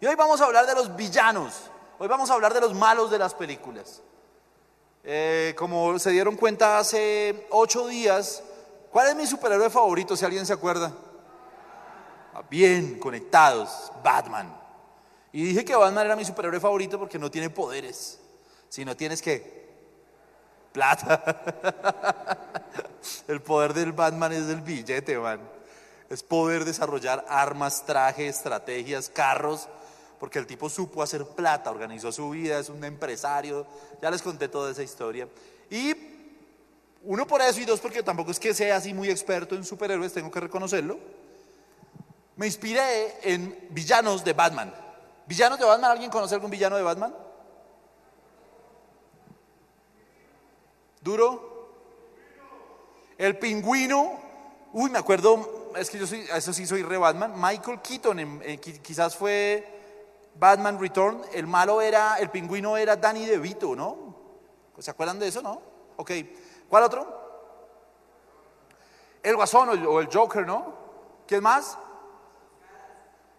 Y hoy vamos a hablar de los villanos. Hoy vamos a hablar de los malos de las películas. Eh, como se dieron cuenta hace ocho días, ¿cuál es mi superhéroe favorito, si alguien se acuerda? Ah, Bien, conectados, Batman. Y dije que Batman era mi superhéroe favorito porque no tiene poderes, sino tienes que plata. El poder del Batman es el billete, man. Es poder desarrollar armas, trajes, estrategias, carros, porque el tipo supo hacer plata, organizó su vida, es un empresario. Ya les conté toda esa historia. Y uno por eso y dos porque tampoco es que sea así muy experto en superhéroes, tengo que reconocerlo. Me inspiré en villanos de Batman. ¿Villanos de Batman? ¿Alguien conoce algún villano de Batman? ¿Duro? El pingüino. Uy, me acuerdo, es que yo soy, eso sí soy re Batman. Michael Keaton, qui- quizás fue Batman Return. El malo era, el pingüino era Danny DeVito, ¿no? ¿Se acuerdan de eso, no? Ok. ¿Cuál otro? El Guasón o el, Joker, ¿no? ¿Quién más?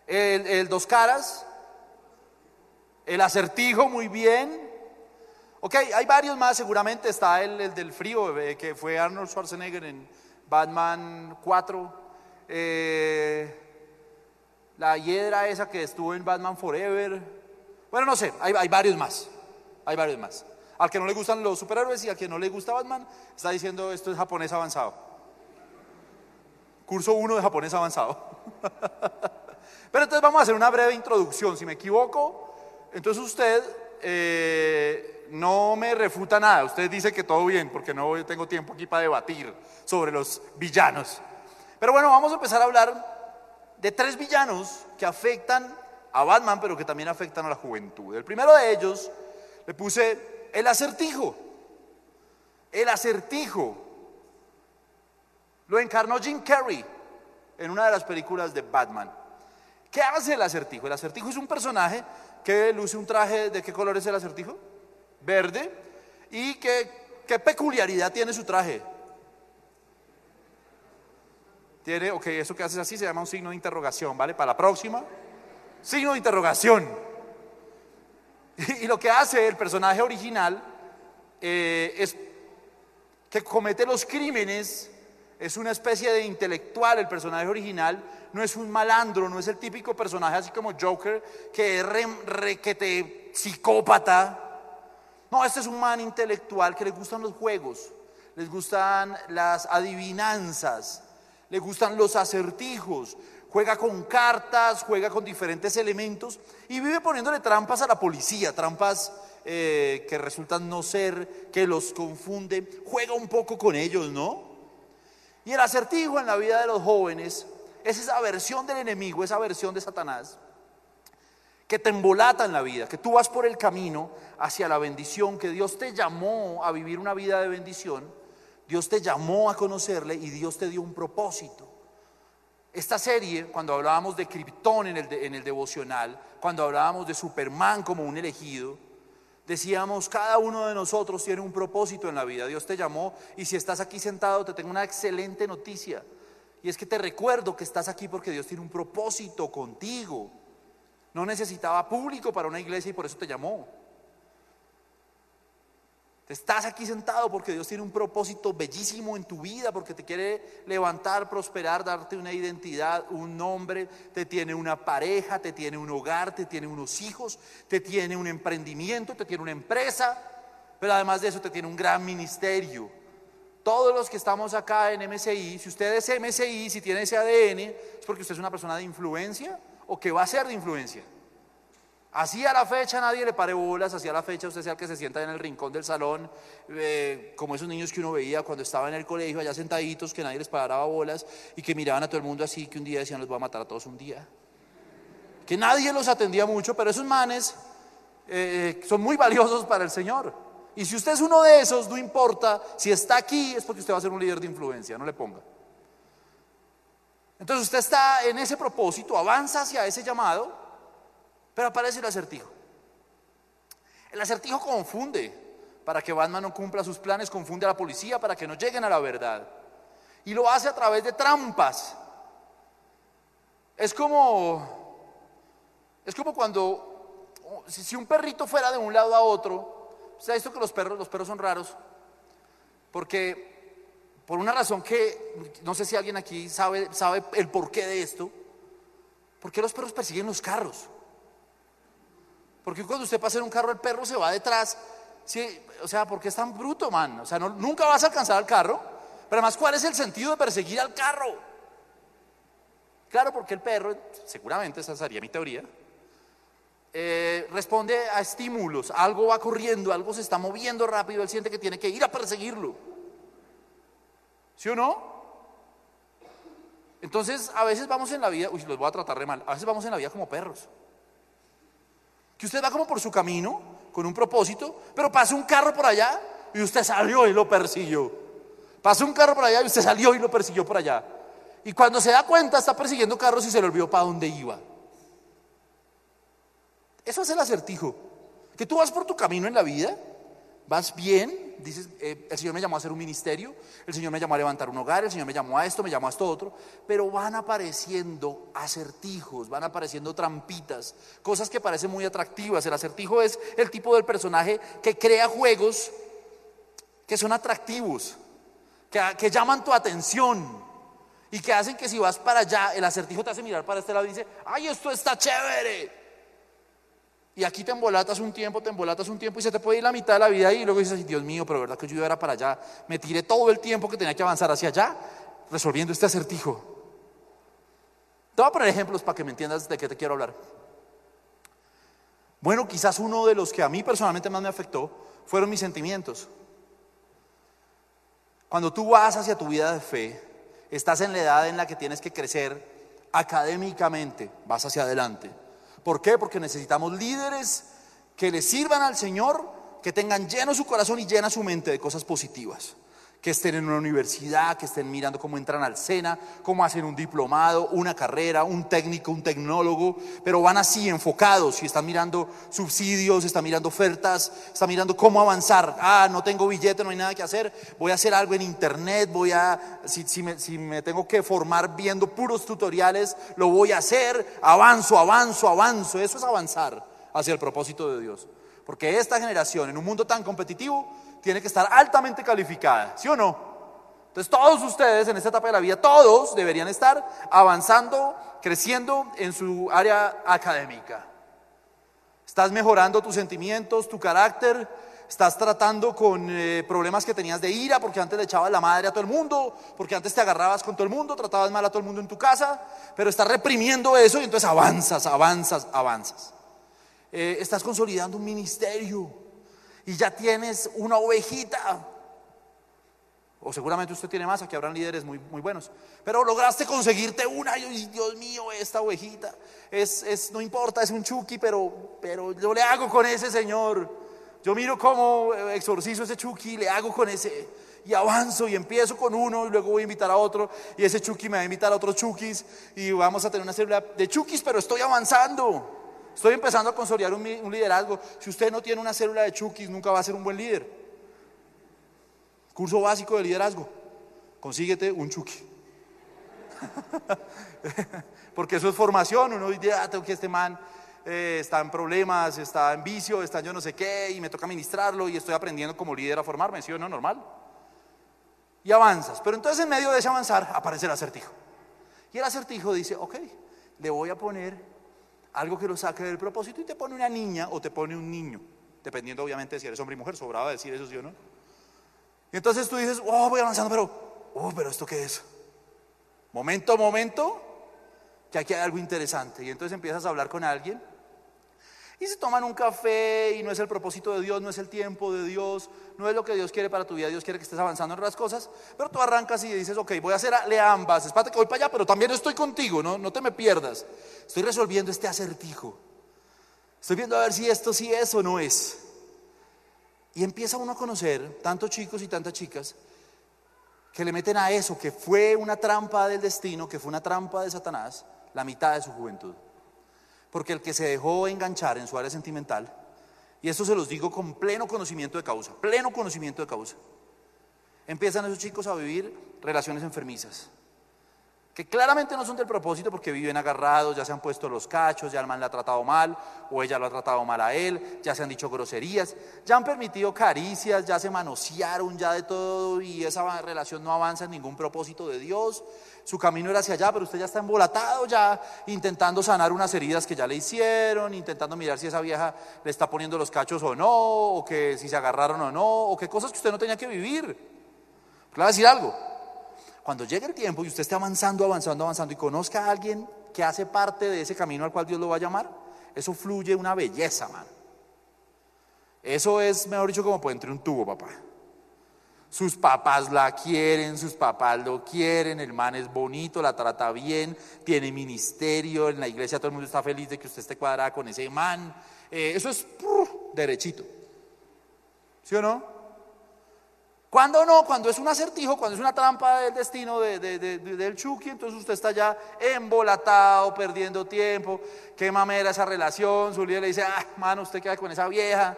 El, el Dos Caras. El Acertijo, muy bien. Ok, hay varios más, seguramente está el, el del frío, eh, que fue Arnold Schwarzenegger en Batman 4. Eh, la hiedra esa que estuvo en Batman Forever. Bueno, no sé, hay, varios más. Hay varios más. Al que no le gustan los superhéroes y al que no le gusta Batman, está diciendo esto es japonés avanzado. Curso 1 de japonés avanzado. Pero entonces vamos a hacer una breve introducción. Si me equivoco, entonces usted eh, no me refuta nada. Usted dice que todo bien, porque no tengo tiempo aquí para debatir sobre los villanos. Pero bueno, vamos a empezar a hablar de tres villanos que afectan a Batman, pero que también afectan a la juventud. El primero de ellos le puse el acertijo. El acertijo lo encarnó Jim Carrey en una de las películas de Batman. ¿Qué hace el acertijo? El acertijo es un personaje que luce un traje, ¿de qué color es el acertijo? Verde. ¿Y qué, peculiaridad tiene su traje? Tiene, ok, eso que haces así se llama un signo de interrogación, ¿vale? Para la próxima, signo de interrogación. Y, lo que hace el personaje original eh, es que comete los crímenes, es una especie de intelectual, el personaje original, no es un malandro, no es el típico personaje así como Joker, que es re, requete psicópata. No, este es un man intelectual que le gustan los juegos, les gustan las adivinanzas, le gustan los acertijos, juega con cartas, juega con diferentes elementos y vive poniéndole trampas a la policía, trampas eh, que resultan no ser, que los confunde, juega un poco con ellos, ¿no? Y el acertijo en la vida de los jóvenes es esa versión del enemigo, esa versión de Satanás, que te embolata en la vida, que tú vas por el camino hacia la bendición, que Dios te llamó a vivir una vida de bendición, Dios te llamó a conocerle y Dios te dio un propósito. Esta serie, cuando hablábamos de Krypton en el, en el devocional, cuando hablábamos de Superman como un elegido, decíamos, cada uno de nosotros tiene un propósito en la vida. Dios te llamó y si estás aquí sentado te tengo una excelente noticia. Y es que te recuerdo que estás aquí porque Dios tiene un propósito contigo. No necesitaba público para una iglesia y por eso te llamó. Estás aquí sentado porque Dios tiene un propósito bellísimo en tu vida, porque te quiere levantar, prosperar, darte una identidad, un nombre, te tiene una pareja, te tiene un hogar, te tiene unos hijos, te tiene un emprendimiento, te tiene una empresa, pero además de eso te tiene un gran ministerio. Todos los que estamos acá en MSI, si usted es MSI, si tiene ese ADN, es porque usted es una persona de influencia o que va a ser de influencia. Así a la fecha nadie le pare bolas, así a la fecha usted sea el que se sienta en el rincón del salón, eh, como esos niños que uno veía cuando estaba en el colegio, allá sentaditos, que nadie les paraba bolas y que miraban a todo el mundo así, que un día decían los voy a matar a todos un día. Que nadie los atendía mucho, pero esos manes eh, son muy valiosos para el Señor. Y si usted es uno de esos, no importa, si está aquí es porque usted va a ser un líder de influencia, no le ponga. Entonces usted está en ese propósito, avanza hacia ese llamado, pero aparece el acertijo. El acertijo confunde para que Batman no cumpla sus planes, confunde a la policía para que no lleguen a la verdad. Y lo hace a través de trampas. Es como Es como cuando, si, un perrito fuera de un lado a otro, ¿se ha visto que los perros, los perros son raros? Porque por una razón que no sé si alguien aquí sabe, sabe el porqué de esto, ¿por qué los perros persiguen los carros? Porque cuando usted pasa en un carro, el perro se va detrás. Sí, o sea, ¿por qué es tan bruto, man? O sea, nunca vas a alcanzar al carro. Pero además, ¿cuál es el sentido de perseguir al carro? Claro, porque el perro, seguramente esa sería mi teoría, eh, responde a estímulos. Algo va corriendo, algo se está moviendo rápido, él siente que tiene que ir a perseguirlo. ¿Sí o no? Entonces, a veces vamos en la vida, uy, los voy a tratar re mal, a veces vamos en la vida como perros. Que usted va como por su camino, con un propósito, pero pasa un carro por allá y usted salió y lo persiguió. Pasó un carro por allá y usted salió y lo persiguió por allá. Y cuando se da cuenta está persiguiendo carros y se le olvidó para dónde iba. Eso es el acertijo. Que tú vas por tu camino en la vida, vas bien, dices, eh, el Señor me llamó a hacer un ministerio, el Señor me llamó a levantar un hogar, el Señor me llamó a esto, me llamó a esto otro, pero van apareciendo acertijos, van apareciendo trampitas, cosas que parecen muy atractivas. El acertijo es el tipo del personaje que crea juegos que son atractivos, que, que llaman tu atención y que hacen que si vas para allá, el acertijo te hace mirar para este lado y dice, ay, esto está chévere. Y aquí te embolatas un tiempo, te embolatas un tiempo y se te puede ir la mitad de la vida ahí y luego dices, "Ay, Dios mío, pero verdad que yo era para allá. Me tiré todo el tiempo que tenía que avanzar hacia allá resolviendo este acertijo. Te voy a poner ejemplos para que me entiendas de qué te quiero hablar. Bueno, quizás uno de los que a mí personalmente más me afectó fueron mis sentimientos. Cuando tú vas hacia tu vida de fe, estás en la edad en la que tienes que crecer académicamente, vas hacia adelante. ¿Por qué? Porque necesitamos líderes que le sirvan al Señor, que tengan lleno su corazón y llena su mente de cosas positivas. Que estén en una universidad, que estén mirando cómo entran al SENA, cómo hacen un diplomado, una carrera, un técnico, un tecnólogo, pero van así enfocados y están mirando subsidios, están mirando ofertas, están mirando cómo avanzar. Ah, no tengo billete, no hay nada que hacer, voy a hacer algo en internet, voy a, si, si me, si me tengo que formar viendo puros tutoriales, lo voy a hacer, avanzo, avanzo, avanzo. Eso es avanzar hacia el propósito de Dios. Porque esta generación, en un mundo tan competitivo, tiene que estar altamente calificada, ¿sí o no? Entonces todos ustedes en esta etapa de la vida, todos deberían estar avanzando, creciendo en su área académica. Estás mejorando tus sentimientos, tu carácter, estás tratando con eh, problemas que tenías de ira, porque antes le echabas la madre a todo el mundo, porque antes te agarrabas con todo el mundo, tratabas mal a todo el mundo en tu casa, pero estás reprimiendo eso y entonces avanzas, avanzas, avanzas. Eh, estás consolidando un ministerio y ya tienes una ovejita. O seguramente usted tiene más, aquí habrán líderes muy, muy buenos. Pero lograste conseguirte una y Dios mío, esta ovejita. Es, es, no importa, es un chucky, pero, pero yo le hago con ese señor. Yo miro cómo exorcizo ese chucky, le hago con ese. Y avanzo y empiezo con uno y luego voy a invitar a otro. Y ese chucky me va a invitar a otros chukis. Y vamos a tener una célula de chukis, pero estoy avanzando. Estoy empezando a consolidar un, un, liderazgo. Si usted no tiene una célula de chukis, nunca va a ser un buen líder. Curso básico de liderazgo. Consíguete un chuki. Porque eso es formación. Uno dice, ah, tengo que este man eh, está en problemas, está en vicio, está en yo no sé qué, y me toca administrarlo y estoy aprendiendo como líder a formarme. ¿Sí o no? Normal. Y avanzas. Pero entonces en medio de ese avanzar aparece el acertijo. Y el acertijo dice, ok, le voy a poner algo que lo saque del propósito y te pone una niña o te pone un niño, dependiendo obviamente si eres hombre y mujer, sobraba decir eso sí o no. Y entonces tú dices, oh, voy avanzando, pero, oh, pero ¿esto qué es? Momento, momento, que aquí hay algo interesante. Y entonces empiezas a hablar con alguien y se toman un café y no es el propósito de Dios, no es el tiempo de Dios, no es lo que Dios quiere para tu vida, Dios quiere que estés avanzando en las cosas, pero tú arrancas y dices, ok, voy a hacerle ambas, espérate que voy para allá, pero también estoy contigo, no, no te me pierdas. Estoy resolviendo este acertijo. Estoy viendo a ver si esto sí es o no es. Y empieza uno a conocer tantos chicos y tantas chicas que le meten a eso, que fue una trampa del destino, que fue una trampa de Satanás, la mitad de su juventud. Porque el que se dejó enganchar en su área sentimental, y esto se los digo con pleno conocimiento de causa, pleno conocimiento de causa, empiezan esos chicos a vivir relaciones enfermizas, que claramente no son del propósito porque viven agarrados, ya se han puesto los cachos, ya el man le ha tratado mal o ella lo ha tratado mal a él, ya se han dicho groserías, ya han permitido caricias, ya se manosearon, ya de todo y esa relación no avanza en ningún propósito de Dios. Su camino era hacia allá, pero usted ya está embolatado, ya intentando sanar unas heridas que ya le hicieron, intentando mirar si esa vieja le está poniendo los cachos o no, o que si se agarraron o no, o qué cosas que usted no tenía que vivir. Le voy a decir algo. Cuando llegue el tiempo y usted esté avanzando, avanzando, avanzando y conozca a alguien que hace parte de ese camino al cual Dios lo va a llamar, eso fluye una belleza, man. Eso es, mejor dicho, como por entre un tubo, papá. Sus papás la quieren, sus papás lo quieren, el man es bonito, la trata bien, tiene ministerio, en la iglesia todo el mundo está feliz de que usted esté cuadrada con ese man. Eh, eso es derechito. ¿Sí o no? Cuando no, cuando es un acertijo, cuando es una trampa del destino del Chucky, entonces usted está ya embolatado, perdiendo tiempo. Qué mamera esa relación. Su le dice, ah, mano, usted queda con esa vieja.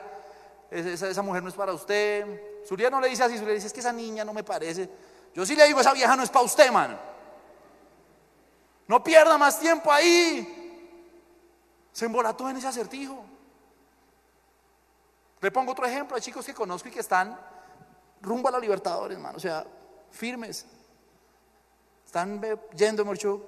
Esa, esa, mujer no es para usted. Su no le dice así, su líder dice, es que esa niña no me parece. Yo sí le digo, esa vieja no es para usted, mano. No pierda más tiempo ahí. Se embolató en ese acertijo. Le pongo otro ejemplo. Hay chicos que conozco y que están rumbo a la Libertadores, hermano. O sea, firmes. Están yendo, mucho,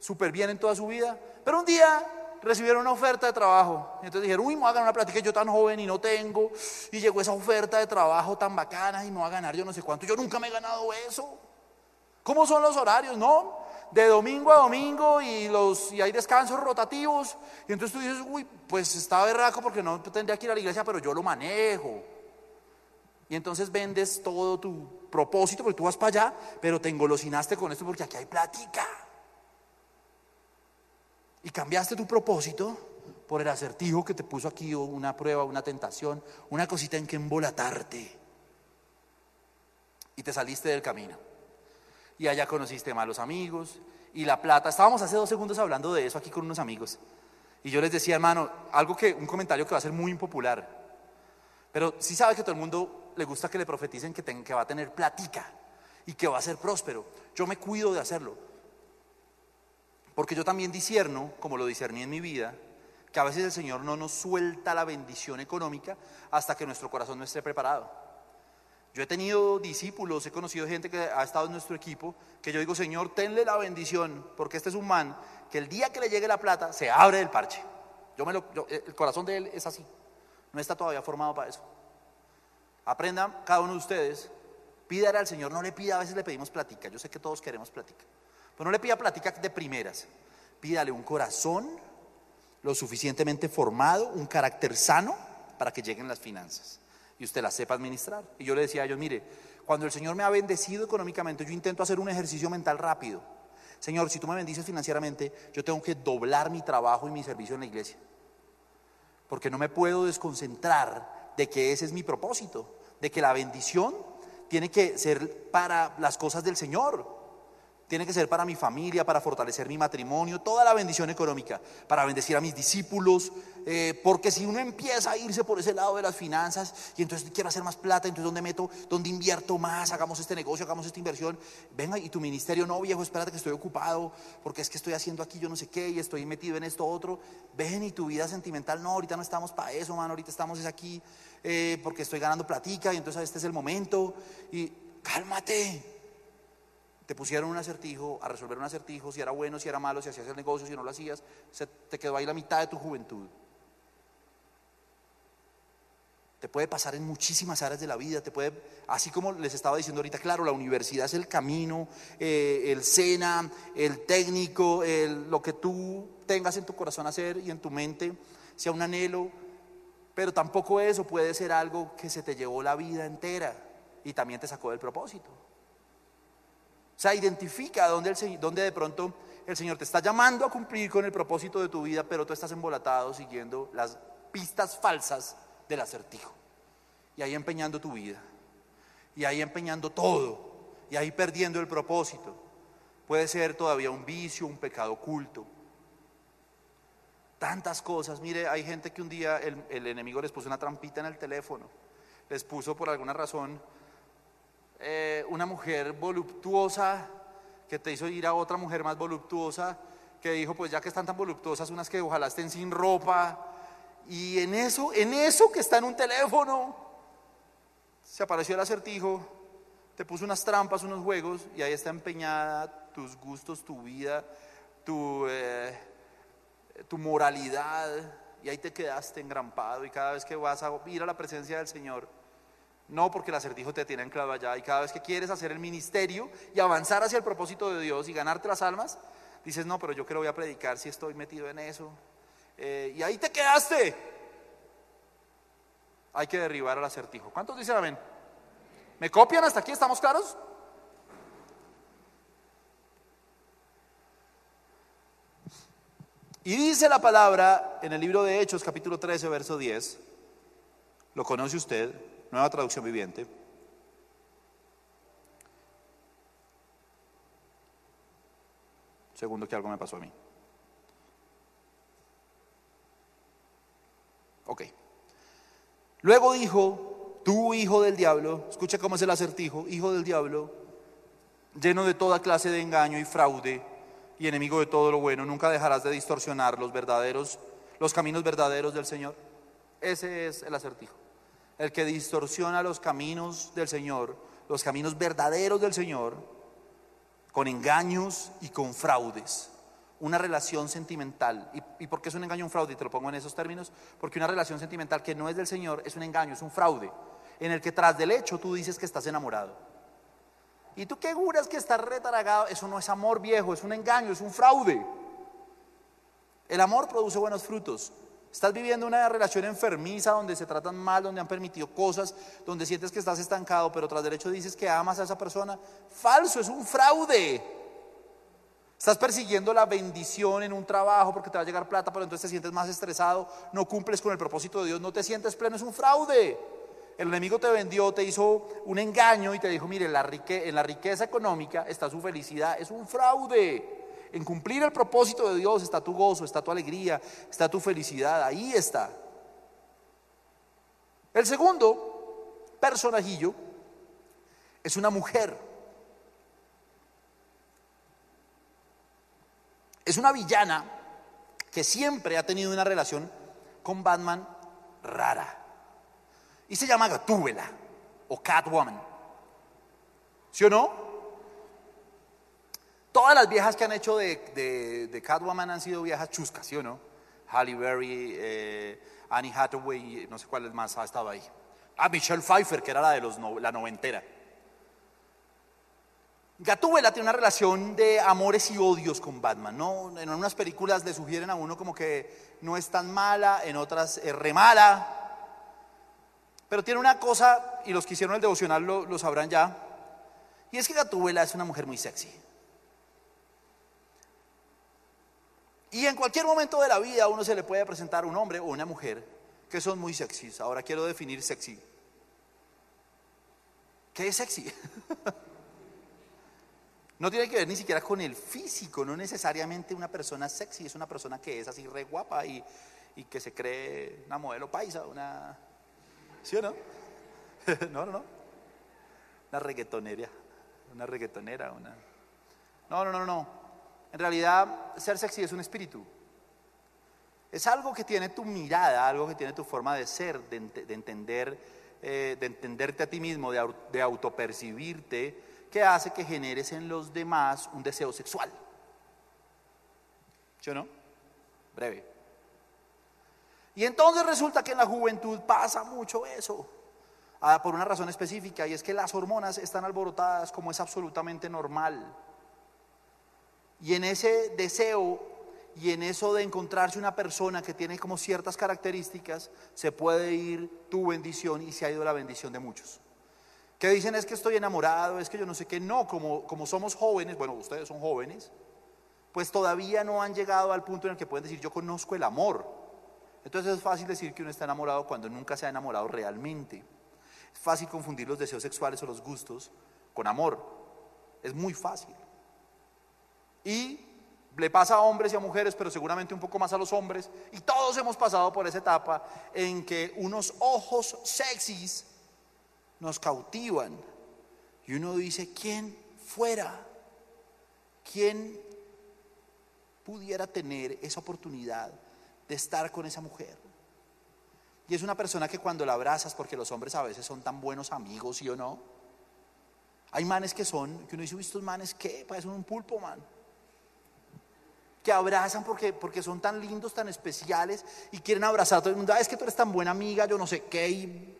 súper bien en toda su vida. Pero un día recibieron una oferta de trabajo. Entonces dijeron, uy, me voy a ganar una plática, yo tan joven y no tengo. Y llegó esa oferta de trabajo tan bacana y me voy a ganar yo no sé cuánto. Yo nunca me he ganado eso. ¿Cómo son los horarios? No, de domingo a domingo y, los, y hay descansos rotativos. Y entonces tú dices, uy, pues está berraco porque no tendría que ir a la iglesia, pero yo lo manejo. Y entonces vendes todo tu propósito porque tú vas para allá, pero te engolosinaste con esto porque aquí hay plática. Y cambiaste tu propósito por el acertijo que te puso aquí, una prueba, una tentación, una cosita en que embolatarte. Y te saliste del camino. Y allá conociste malos amigos y la plata. Estábamos hace dos segundos hablando de eso aquí con unos amigos. Y yo les decía, hermano, algo que, un comentario que va a ser muy impopular. Pero sí sabe que todo el mundo le gusta que le profeticen que, va a tener platica y que va a ser próspero. Yo me cuido de hacerlo. Porque yo también disierno, como lo discerní en mi vida, que a veces el Señor no nos suelta la bendición económica hasta que nuestro corazón no esté preparado. Yo he tenido discípulos, he conocido gente que ha estado en nuestro equipo, que yo digo, Señor, tenle la bendición, porque este es un man que el día que le llegue la plata se abre el parche. Yo me lo, el corazón de él es así, no está todavía formado para eso. Aprendan cada uno de ustedes, pídale al Señor, no le pida, a veces le pedimos plática, yo sé que todos queremos plática, pero no le pida plática de primeras, pídale un corazón lo suficientemente formado, un carácter sano para que lleguen las finanzas y usted las sepa administrar. Y yo le decía a ellos, mire, cuando el Señor me ha bendecido económicamente, yo intento hacer un ejercicio mental rápido. Señor, si tú me bendices financieramente, yo tengo que doblar mi trabajo y mi servicio en la iglesia. Porque no me puedo desconcentrar de que ese es mi propósito de que la bendición tiene que ser para las cosas del Señor. Tiene que ser para mi familia, para fortalecer mi matrimonio, toda la bendición económica, para bendecir a mis discípulos, eh, porque si uno empieza a irse por ese lado de las finanzas y entonces quiero hacer más plata, entonces ¿dónde meto? ¿Dónde invierto más? Hagamos este negocio, hagamos esta inversión. Venga, y tu ministerio, no viejo, espérate que estoy ocupado, porque es que estoy haciendo aquí yo no sé qué y estoy metido en esto otro. Ven, y tu vida sentimental, no, ahorita no estamos para eso, mano, ahorita estamos es aquí eh, porque estoy ganando platica y entonces este es el momento. Y cálmate te pusieron un acertijo, a resolver un acertijo, si era bueno, si era malo, si hacías el negocio, si no lo hacías, te quedó ahí la mitad de tu juventud. Te puede pasar en muchísimas áreas de la vida, te puede, así como les estaba diciendo ahorita, claro, la universidad es el camino, eh, el SENA, el técnico, lo que tú tengas en tu corazón hacer y en tu mente sea un anhelo, pero tampoco eso puede ser algo que se te llevó la vida entera y también te sacó del propósito. O sea, identifica dónde, el, dónde de pronto el Señor te está llamando a cumplir con el propósito de tu vida, pero tú estás embolatado siguiendo las pistas falsas del acertijo. Y ahí empeñando tu vida. Y ahí empeñando todo. Y ahí perdiendo el propósito. Puede ser todavía un vicio, un pecado oculto. Tantas cosas. Mire, hay gente que un día el, el enemigo les puso una trampita en el teléfono. Les puso por alguna razón eh, una mujer voluptuosa que te hizo ir a otra mujer más voluptuosa, que dijo, pues ya que están tan voluptuosas, unas que ojalá estén sin ropa. Y en eso, en eso que está en un teléfono, se apareció el acertijo, te puso unas trampas, unos juegos, y ahí está empeñada tus gustos, tu vida, tu, eh, tu moralidad, y ahí te quedaste engrampado, y cada vez que vas a ir a la presencia del Señor, no porque el acertijo te tiene anclado allá, y cada vez que quieres hacer el ministerio y avanzar hacia el propósito de Dios y ganarte las almas, dices, no, pero yo que voy a predicar si estoy metido en eso. Eh, y ahí te quedaste. Hay que derribar al acertijo. ¿Cuántos dicen amén? ¿Me copian hasta aquí? ¿Estamos claros? Y dice la palabra en el libro de Hechos, capítulo 13, verso 10. Lo conoce usted, nueva traducción viviente. Segundo que algo me pasó a mí. Ok. Luego dijo, tú hijo del diablo, escucha cómo es el acertijo, hijo del diablo, lleno de toda clase de engaño y fraude y enemigo de todo lo bueno, nunca dejarás de distorsionar los verdaderos, los caminos verdaderos del Señor. Ese es el acertijo. El que distorsiona los caminos del Señor, los caminos verdaderos del Señor, con engaños y con fraudes. Una relación sentimental. ¿Y, por qué es un engaño un fraude? Y te lo pongo en esos términos. Porque una relación sentimental que no es del Señor es un engaño, es un fraude. En el que tras del hecho tú dices que estás enamorado. Y tú qué juras que estás retaragado. Eso no es amor viejo, es un engaño, es un fraude. El amor produce buenos frutos. Estás viviendo una relación enfermiza donde se tratan mal, donde han permitido cosas, donde sientes que estás estancado, pero tras derecho dices que amas a esa persona. Falso, es un fraude. Estás persiguiendo la bendición en un trabajo porque te va a llegar plata, pero entonces te sientes más estresado, no cumples con el propósito de Dios, no te sientes pleno, es un fraude. El enemigo te vendió, te hizo un engaño y te dijo, mire, en la riqueza económica está su felicidad, es un fraude. En cumplir el propósito de Dios está tu gozo, está tu alegría, está tu felicidad, ahí está. El segundo personajillo es una mujer. Es una villana que siempre ha tenido una relación con Batman rara. Y se llama Gatúbela o Catwoman. ¿Sí o no? Todas las viejas que han hecho de, de, Catwoman han sido viejas chuscas, ¿sí o no? Halle Berry, eh, Annie Hathaway, no sé cuál más ha estado ahí. Ah, Michelle Pfeiffer, que era la de los la noventera. Gatúbela tiene una relación de amores y odios con Batman, ¿no? En unas películas le sugieren a uno como que no es tan mala, en otras es re mala. Pero tiene una cosa, y los que hicieron el devocional lo, sabrán ya, y es que Gatúbela es una mujer muy sexy. Y en cualquier momento de la vida uno se le puede presentar un hombre o una mujer que son muy sexys. Ahora quiero definir sexy. ¿Qué es sexy? no tiene que ver ni siquiera con el físico, no necesariamente una persona sexy, es una persona que es así re guapa y, y que se cree una modelo paisa, una... ¿Sí o no? no, no, no. Una reggaetonera, una reggaetonera, una... No, no, no, no. En realidad, ser sexy es un espíritu. Es algo que tiene tu mirada, algo que tiene tu forma de ser, de, entender, eh, de entenderte a ti mismo, de, de autopercibirte, que hace que generes en los demás un deseo sexual. ¿Sí o no? Breve. Y entonces resulta que en la juventud pasa mucho eso, ah, por una razón específica, y es que las hormonas están alborotadas como es absolutamente normal. Y en ese deseo y en eso de encontrarse una persona que tiene como ciertas características, se puede ir tu bendición y se ha ido la bendición de muchos. Que dicen es que estoy enamorado, es que yo no sé qué. No, como, como somos jóvenes, bueno, ustedes son jóvenes, pues todavía no han llegado al punto en el que pueden decir yo conozco el amor. Entonces es fácil decir que uno está enamorado cuando nunca se ha enamorado realmente. Es fácil confundir los deseos sexuales o los gustos con amor. Es muy fácil. Y le pasa a hombres y a mujeres, pero seguramente un poco más a los hombres. Y todos hemos pasado por esa etapa en que unos ojos sexys nos cautivan. Y uno dice, ¿quién fuera? ¿quién pudiera tener esa oportunidad de estar con esa mujer? Y es una persona que cuando la abrazas, porque los hombres a veces son tan buenos amigos, ¿sí o no? Hay manes que son, que uno dice, estos manes, ¿qué? Parecen un pulpo, man. Que abrazan porque, porque son tan lindos, tan especiales y quieren abrazar a todo el mundo. Ah, es que tú eres tan buena amiga, yo no sé qué. Y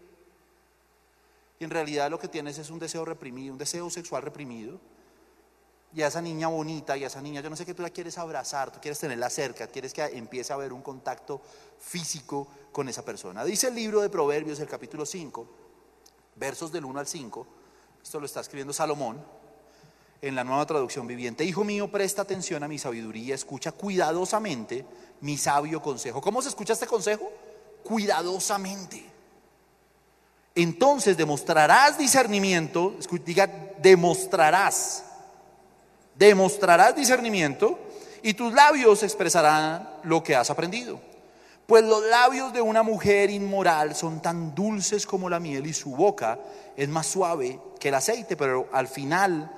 en realidad lo que tienes es un deseo reprimido, un deseo sexual reprimido. Y a esa niña bonita y a esa niña, yo no sé qué tú la quieres abrazar, tú quieres tenerla cerca, quieres que empiece a haber un contacto físico con esa persona. Dice el libro de Proverbios, el capítulo 5, versos del 1 al 5, esto lo está escribiendo Salomón en la nueva traducción viviente. Hijo mío, presta atención a mi sabiduría, escucha cuidadosamente mi sabio consejo. ¿Cómo se escucha este consejo? Cuidadosamente. Entonces demostrarás discernimiento, diga, demostrarás, demostrarás discernimiento y tus labios expresarán lo que has aprendido. Pues los labios de una mujer inmoral son tan dulces como la miel y su boca es más suave que el aceite, pero al final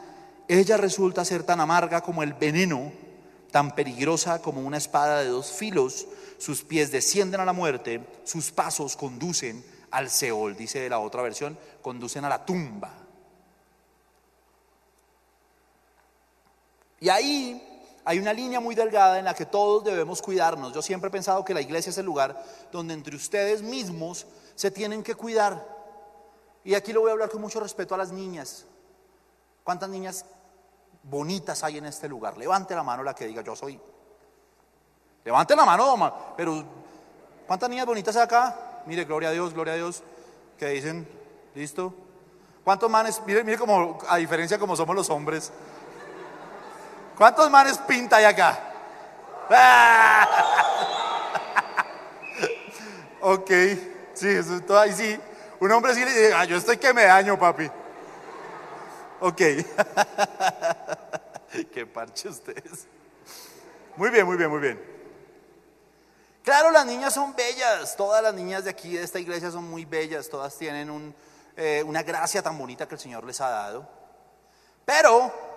ella resulta ser tan amarga como el veneno, tan peligrosa como una espada de dos filos. Sus pies descienden a la muerte, sus pasos conducen al Seol, dice la otra versión, conducen a la tumba. Y ahí hay una línea muy delgada en la que todos debemos cuidarnos. Yo siempre he pensado que la iglesia es el lugar donde entre ustedes mismos se tienen que cuidar. Y aquí lo voy a hablar con mucho respeto a las niñas. ¿Cuántas niñas bonitas hay en este lugar? Levante la mano la que diga yo soy. Levante la mano, pero ¿cuántas niñas bonitas hay acá? Mire, gloria a Dios, gloria a Dios. Que dicen, listo. ¿Cuántos manes? Mire, mire a diferencia como somos los hombres. ¿Cuántos manes pinta hay acá? ok, sí, eso es todo ahí sí. Un hombre sí le dice, ah, yo estoy que me daño, papi. Ok. Qué parche ustedes. Muy bien, muy bien, muy bien. Claro, las niñas son bellas. Todas las niñas de aquí, de esta iglesia, son muy bellas. Todas tienen eh, una gracia tan bonita que el Señor les ha dado. Pero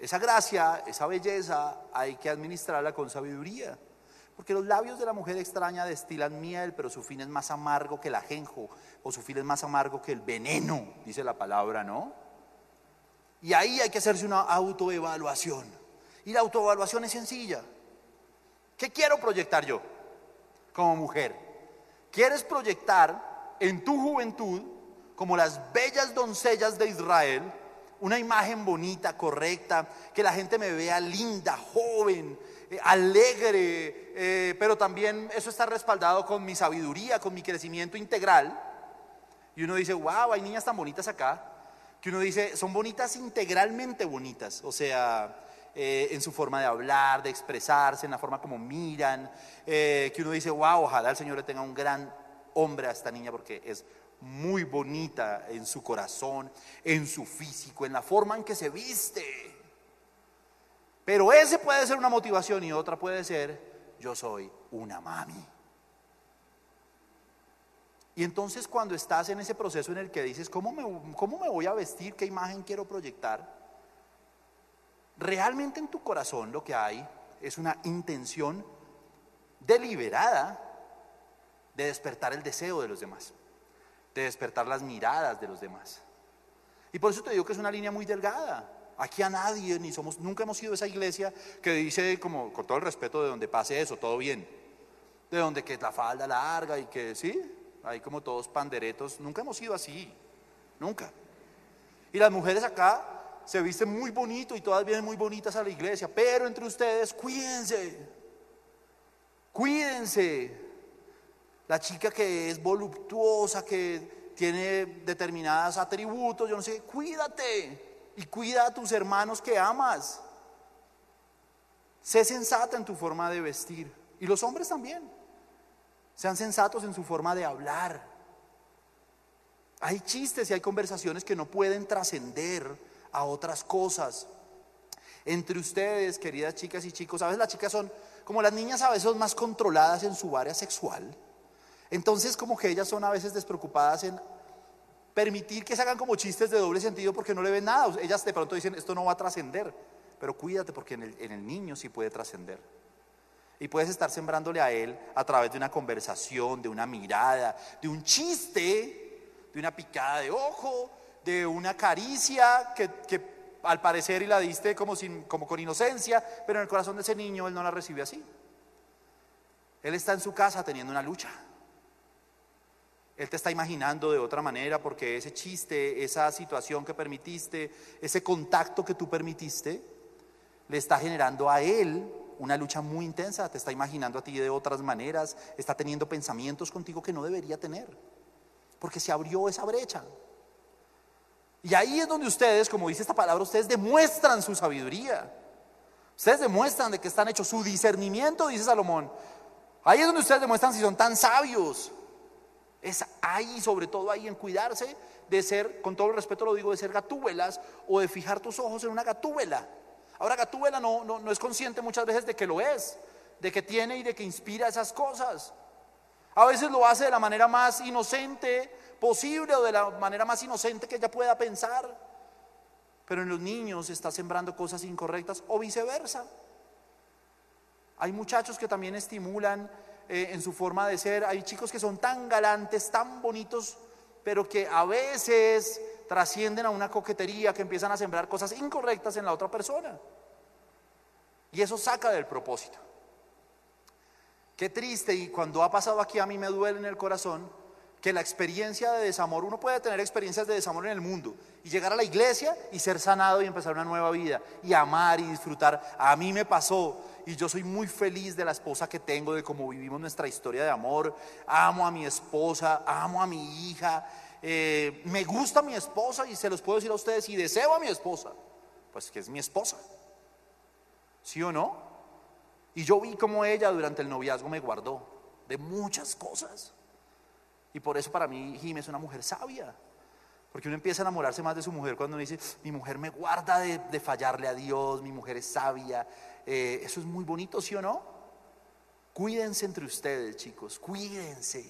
esa gracia, esa belleza, hay que administrarla con sabiduría. Porque los labios de la mujer extraña destilan miel, pero su fin es más amargo que el ajenjo, o su fin es más amargo que el veneno, dice la palabra, ¿no? Y ahí hay que hacerse una autoevaluación. Y la autoevaluación es sencilla. ¿Qué quiero proyectar yo como mujer? ¿Quieres proyectar en tu juventud como las bellas doncellas de Israel? Una imagen bonita, correcta, que la gente me vea linda, joven, eh, alegre, eh, pero también eso está respaldado con mi sabiduría, con mi crecimiento integral. Y uno dice, wow, hay niñas tan bonitas acá, que uno dice, son bonitas integralmente bonitas, o sea, eh, en su forma de hablar, de expresarse, en la forma como miran, que uno dice, wow, ojalá el Señor le tenga un gran hombre a esta niña porque es muy bonita en su corazón, en su físico, en la forma en que se viste. Pero ese puede ser una motivación y otra puede ser, yo soy una mami. Y entonces cuando estás en ese proceso en el que dices, ¿cómo me, cómo me voy a vestir? ¿Qué imagen quiero proyectar? Realmente en tu corazón lo que hay es una intención deliberada de despertar el deseo de los demás de despertar las miradas de los demás. Y por eso te digo que es una línea muy delgada. Aquí a nadie, ni somos, nunca hemos sido esa iglesia que dice, como con todo el respeto, de donde pase eso, todo bien. De donde que la falda larga y que, sí, hay como todos panderetos. Nunca hemos sido así, nunca. Y las mujeres acá se visten muy bonito y todas vienen muy bonitas a la iglesia, pero entre ustedes, cuídense, cuídense, la chica que es voluptuosa, que tiene determinados atributos, yo no sé, cuídate y cuida a tus hermanos que amas. Sé sensata en tu forma de vestir. Y los hombres también. Sean sensatos en su forma de hablar. Hay chistes y hay conversaciones que no pueden trascender a otras cosas. Entre ustedes, queridas chicas y chicos, a veces las chicas son, como las niñas a veces son más controladas en su área sexual. Entonces como que ellas son a veces despreocupadas en permitir que se hagan como chistes de doble sentido porque no le ven nada. Ellas de pronto dicen, esto no va a trascender. pero cuídate porque en el, niño sí puede trascender. Y puedes estar sembrándole a él a través de una conversación, de una mirada, de un chiste, de una picada de ojo, de una caricia que, al parecer y la diste como, como con inocencia, pero en el corazón de ese niño él no la recibe así. Él está en su casa teniendo una lucha. Él te está imaginando de otra manera porque ese chiste, esa situación que permitiste, ese contacto que tú permitiste, le está generando a él una lucha muy intensa, te está imaginando a ti de otras maneras, está teniendo pensamientos contigo que no debería tener, porque se abrió esa brecha. Y ahí es donde ustedes, como dice esta palabra, ustedes demuestran su sabiduría. Ustedes demuestran de que están hechos su discernimiento, dice Salomón. Ahí es donde ustedes demuestran si son tan sabios. Es ahí, sobre todo ahí, en cuidarse de ser, con todo el respeto lo digo, de ser gatúbelas o de fijar tus ojos en una gatúbela. Ahora, gatúbela no, no, no es consciente muchas veces de que lo es, de que tiene y de que inspira esas cosas. A veces lo hace de la manera más inocente posible o de la manera más inocente que ella pueda pensar. Pero en los niños está sembrando cosas incorrectas o viceversa. Hay muchachos que también estimulan eh, en su forma de ser. Hay chicos que son tan galantes, tan bonitos, pero que a veces trascienden a una coquetería, que empiezan a sembrar cosas incorrectas en la otra persona. Y eso saca del propósito. Qué triste y cuando ha pasado aquí a mí me duele en el corazón que la experiencia de desamor, uno puede tener experiencias de desamor en el mundo y llegar a la iglesia y ser sanado y empezar una nueva vida y amar y disfrutar. A mí me pasó y yo soy muy feliz de la esposa que tengo, de cómo vivimos nuestra historia de amor. Amo a mi esposa, amo a mi hija, eh, me gusta mi esposa y se los puedo decir a ustedes y deseo a mi esposa, pues que es mi esposa. ¿Sí o no? Y yo vi cómo ella durante el noviazgo me guardó de muchas cosas. Y por eso para mí Jim es una mujer sabia. Porque uno empieza a enamorarse más de su mujer cuando uno dice, mi mujer me guarda de, fallarle a Dios, mi mujer es sabia. Eh, eso es muy bonito, ¿sí o no? Cuídense entre ustedes, chicos, cuídense.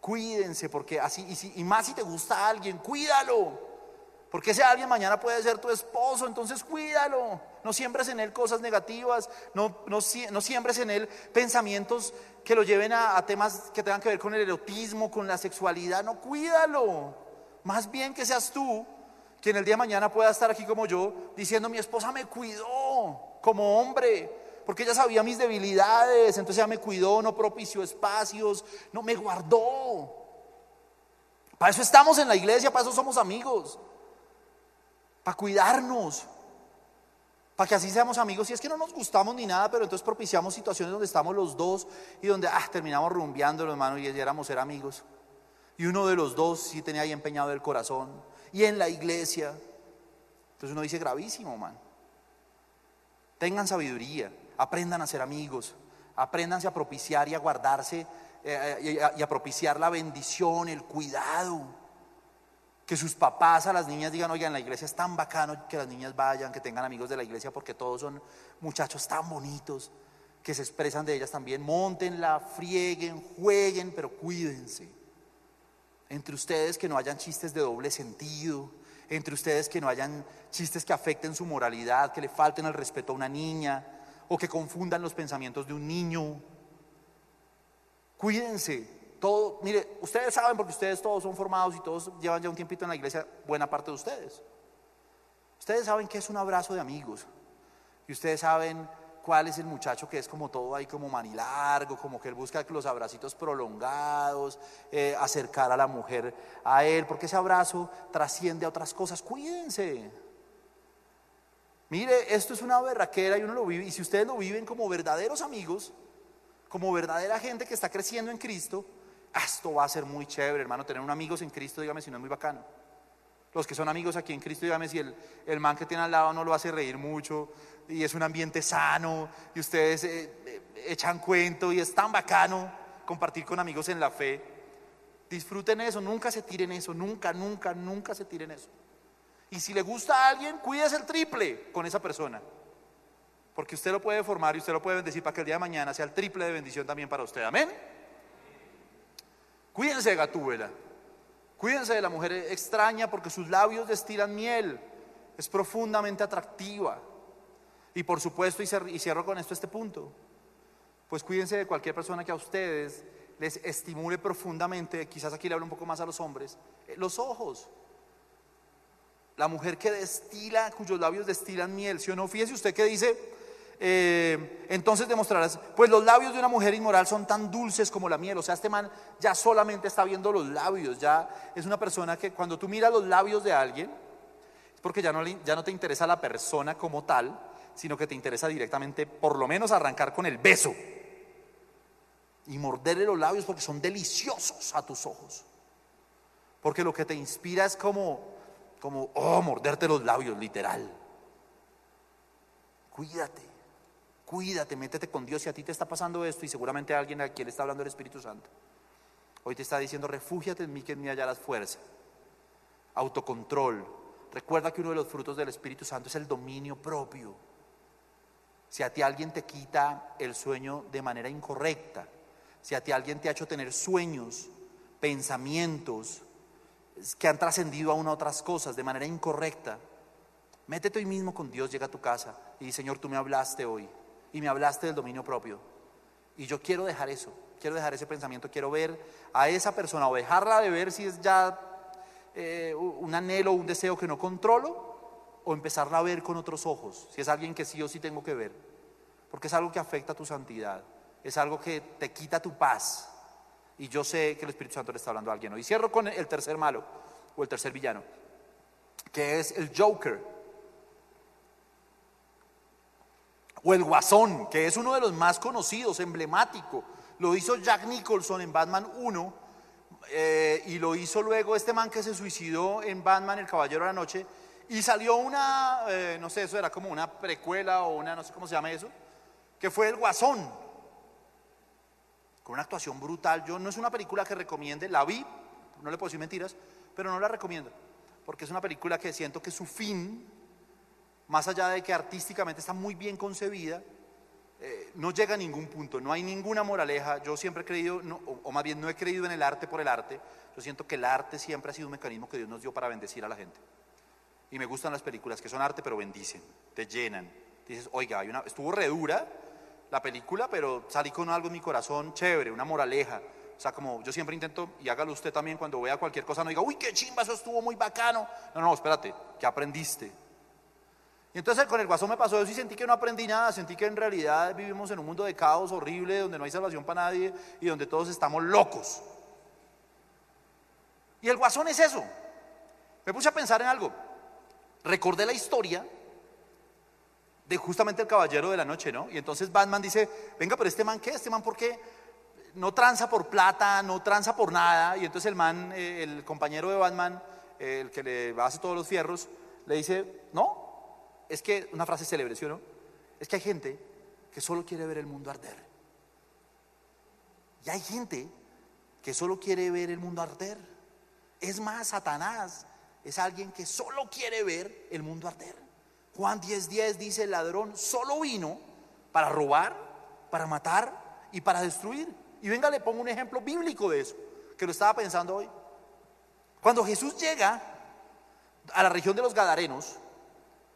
Cuídense, porque así, y, y más si te gusta a alguien, cuídalo. Porque ese alguien mañana puede ser tu esposo, entonces cuídalo. No siembres en él cosas negativas, no, no, siembres en él pensamientos que lo lleven a, temas que tengan que ver con el erotismo, con la sexualidad. No, cuídalo. Más bien que seas tú quien el día de mañana pueda estar aquí como yo, diciendo mi esposa me cuidó como hombre, porque ella sabía mis debilidades, entonces ella me cuidó, no propició espacios, no me guardó. Para eso estamos en la iglesia, para eso somos amigos para cuidarnos, para que así seamos amigos. Si es que no nos gustamos ni nada, pero entonces propiciamos situaciones donde estamos los dos y donde ah, terminamos rumbeando, hermano, y éramos ser amigos. Y uno de los dos sí tenía ahí empeñado el corazón. Y en la iglesia. Entonces uno dice, gravísimo, man. Tengan sabiduría, aprendan a ser amigos, apréndanse a propiciar y a guardarse eh, eh, y a propiciar la bendición, el cuidado que sus papás a las niñas digan, oigan, la iglesia es tan bacano que las niñas vayan, que tengan amigos de la iglesia, porque todos son muchachos tan bonitos, que se expresan de ellas también. Montenla, frieguen, jueguen, pero cuídense. Entre ustedes que no hayan chistes de doble sentido, entre ustedes que no hayan chistes que afecten su moralidad, que le falten el respeto a una niña, o que confundan los pensamientos de un niño. Cuídense, todo, mire, ustedes saben porque ustedes todos son formados y todos llevan ya un tiempito en la iglesia, buena parte de ustedes. Ustedes saben que es un abrazo de amigos. Y ustedes saben cuál es el muchacho que es como todo ahí como manilargo, como que él busca los abracitos prolongados, eh, acercar a la mujer a él, porque ese abrazo trasciende a otras cosas. Cuídense. Mire, esto es una berraquera y uno lo vive. Y si ustedes lo viven como verdaderos amigos, como verdadera gente que está creciendo en Cristo, esto va a ser muy chévere, hermano, tener un amigos en Cristo, dígame si no es muy bacano. Los que son amigos aquí en Cristo, dígame si el, el man que tiene al lado no lo hace reír mucho y es un ambiente sano y ustedes eh, eh, echan cuento y es tan bacano compartir con amigos en la fe. Disfruten eso, nunca se tiren eso, nunca, nunca, nunca se tiren eso. Y si le gusta a alguien, cuídese el triple con esa persona. Porque usted lo puede formar y usted lo puede bendecir para que el día de mañana sea el triple de bendición también para usted. Amén. Cuídense de Gatúbela. Cuídense de la mujer extraña porque sus labios destilan miel. Es profundamente atractiva. Y por supuesto, y cierro con esto este punto, pues cuídense de cualquier persona que a ustedes les estimule profundamente, quizás aquí le hablo un poco más a los hombres, eh, los ojos. La mujer que destila, cuyos labios destilan miel, si o no? Fíjese usted que dice, eh, entonces demostrarás, pues los labios de una mujer inmoral son tan dulces como la miel, o sea, este man ya solamente está viendo los labios, ya es una persona que cuando tú miras los labios de alguien, es porque ya no, ya no te interesa la persona como tal, sino que te interesa directamente por lo menos arrancar con el beso y morderle los labios porque son deliciosos a tus ojos. Porque lo que te inspira es como, como, oh, morderte los labios, literal. Cuídate, cuídate, métete con Dios. Si a ti te está pasando esto y seguramente a alguien a quien le está hablando el Espíritu Santo, hoy te está diciendo, refúgiate en mí que en mí hallarás fuerza, autocontrol. Recuerda que uno de los frutos del Espíritu Santo es el dominio propio. Si a ti alguien te quita el sueño de manera incorrecta, si a ti alguien te ha hecho tener sueños, pensamientos que han trascendido a una otras cosas de manera incorrecta, métete hoy mismo con Dios, llega a tu casa y Señor, tú me hablaste hoy y me hablaste del dominio propio. Y yo quiero dejar eso, quiero dejar ese pensamiento, quiero ver a esa persona o dejarla de ver si es ya eh, un anhelo, un deseo que no controlo, o empezarla a ver con otros ojos, si es alguien que sí o sí tengo que ver, porque es algo que afecta a tu santidad es algo que te quita tu paz. Y yo sé que el Espíritu Santo le está hablando a alguien. Y cierro con el tercer malo, o el tercer villano, que es el Joker. O el Guasón, que es uno de los más conocidos, emblemático. Lo hizo Jack Nicholson en Batman 1, eh, y lo hizo luego este man que se suicidó en Batman, el Caballero de la Noche, y salió una, eh, no sé, eso era como una precuela o una, no sé cómo se llama eso, que fue el Guasón una actuación brutal. Yo no es una película que recomiende, la vi, no le puedo decir mentiras, pero no la recomiendo, porque es una película que siento que su fin, más allá de que artísticamente está muy bien concebida, eh, no llega a ningún punto, no hay ninguna moraleja. Yo siempre he creído, o, o más bien no he creído en el arte por el arte, yo siento que el arte siempre ha sido un mecanismo que Dios nos dio para bendecir a la gente. Y me gustan las películas que son arte pero bendicen, te llenan. Dices, oiga, hay una, estuvo redura, la película, pero salí con algo en mi corazón chévere, una moraleja. O sea, como yo siempre intento, y hágalo usted también cuando vea cualquier cosa, no diga, uy, qué chimba, eso estuvo muy bacano. No, no, espérate, ¿qué aprendiste? Y entonces con el guasón me pasó eso y sentí que no aprendí nada, sentí que en realidad vivimos en un mundo de caos horrible, donde no hay salvación para nadie y donde todos estamos locos. Y el guasón es eso. Me puse a pensar en algo. Recordé la historia de justamente el caballero de la noche, ¿no? Y entonces Batman dice, venga, pero este man, ¿qué? Este man, ¿por qué? No tranza por plata, no tranza por nada. Y entonces el man, eh, el compañero de Batman, eh, el que le hace todos los fierros, le dice, no, es que, una frase célebre, ¿sí o no? Es que hay gente que solo quiere ver el mundo arder. Y hay gente que solo quiere ver el mundo arder. Es más, Satanás es alguien que solo quiere ver el mundo arder. Juan 10:10 dice, el ladrón solo vino para robar, para matar y para destruir. Y venga, le pongo un ejemplo bíblico de eso, que lo estaba pensando hoy. Cuando Jesús llega a la región de los Gadarenos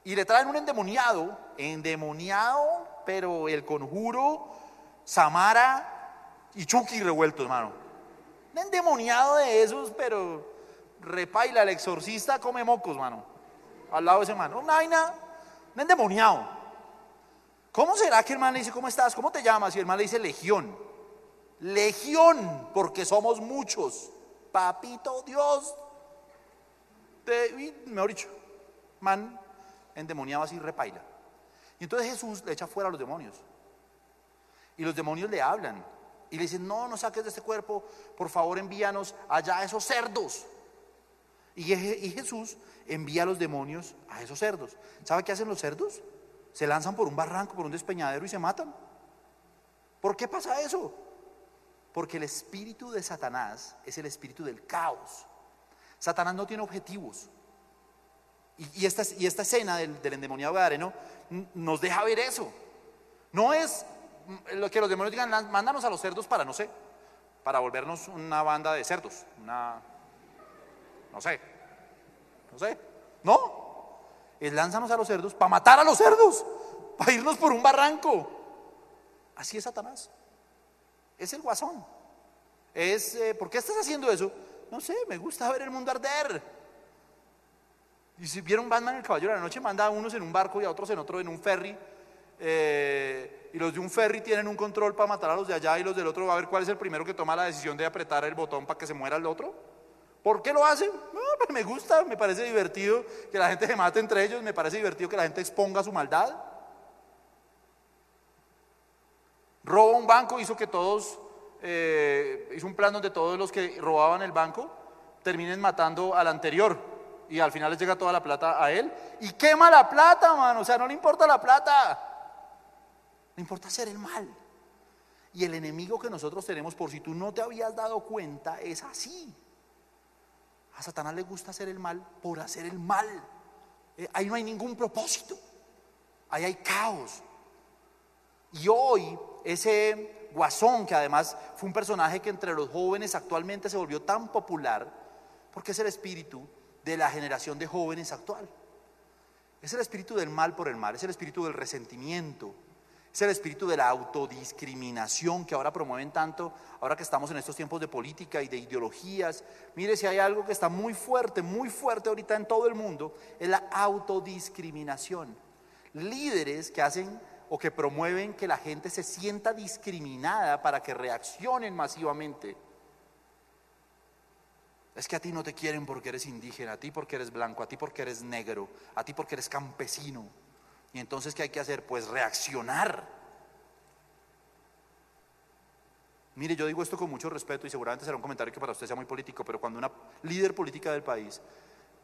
y le traen un endemoniado, endemoniado, pero el conjuro, Samara y Chucky revuelto, hermano. Un endemoniado de esos, pero repaila, el exorcista come mocos, hermano. Al lado de ese hermano. Una vaina un endemoniado. ¿Cómo será que el man le dice, ¿cómo estás? ¿Cómo te llamas? Y el man le dice, Legión. Legión, porque somos muchos. Papito Dios. mejor dicho, man endemoniado así repaila. Y entonces Jesús le echa fuera a los demonios. Y los demonios le hablan. Y le dicen, no, no saques de este cuerpo, por favor envíanos allá a esos cerdos. Y, Jesús envía a los demonios a esos cerdos. ¿Sabe qué hacen los cerdos? Se lanzan por un barranco, por un despeñadero y se matan. ¿Por qué pasa eso? Porque el espíritu de Satanás es el espíritu del caos. Satanás no tiene objetivos. Y, esta, escena del, endemoniado gadareno nos deja ver eso. No es lo que los demonios digan, mándanos a los cerdos para, no sé, para volvernos una banda de cerdos, una, no sé, no sé. No. Es lánzanos a los cerdos para matar a los cerdos. para irnos por un barranco. Así es Satanás. Es el guasón. Es, eh, ¿por qué estás haciendo eso? No sé, me gusta ver el mundo arder. Y si vieron Batman el Caballero de la Noche, manda a unos en un barco y a otros en otro en un ferry. Eh, y los de un ferry tienen un control para matar a los de allá y los del otro va a ver cuál es el primero que toma la decisión de apretar el botón para que se muera el otro. ¿Por qué lo hacen? No, pues me gusta, me parece divertido que la gente se mate entre ellos, me parece divertido que la gente exponga su maldad. Roba un banco, hizo que todos, eh, hizo un plan donde todos los que robaban el banco terminen matando al anterior y al final les llega toda la plata a él y quema la plata, mano, o sea, no le importa la plata. No importa hacer el mal. Y el enemigo que nosotros tenemos, por si tú no te habías dado cuenta, es así. A Satanás le gusta hacer el mal por hacer el mal. Eh, ahí no hay ningún propósito. Ahí hay caos. Y hoy ese guasón, que además fue un personaje que entre los jóvenes actualmente se volvió tan popular, porque es el espíritu de la generación de jóvenes actual. Es el espíritu del mal por el mal, es el espíritu del resentimiento, es el espíritu de la autodiscriminación que ahora promueven tanto, ahora que estamos en estos tiempos de política y de ideologías. Mire, si hay algo que está muy fuerte, muy fuerte ahorita en todo el mundo, es la autodiscriminación. Líderes que hacen o que promueven que la gente se sienta discriminada para que reaccionen masivamente. Es que a ti no te quieren porque eres indígena, a ti porque eres blanco, a ti porque eres negro, a ti porque eres campesino. Y entonces, ¿qué hay que hacer? Pues reaccionar. Mire, yo digo esto con mucho respeto y seguramente será un comentario que para usted sea muy político, pero cuando una líder política del país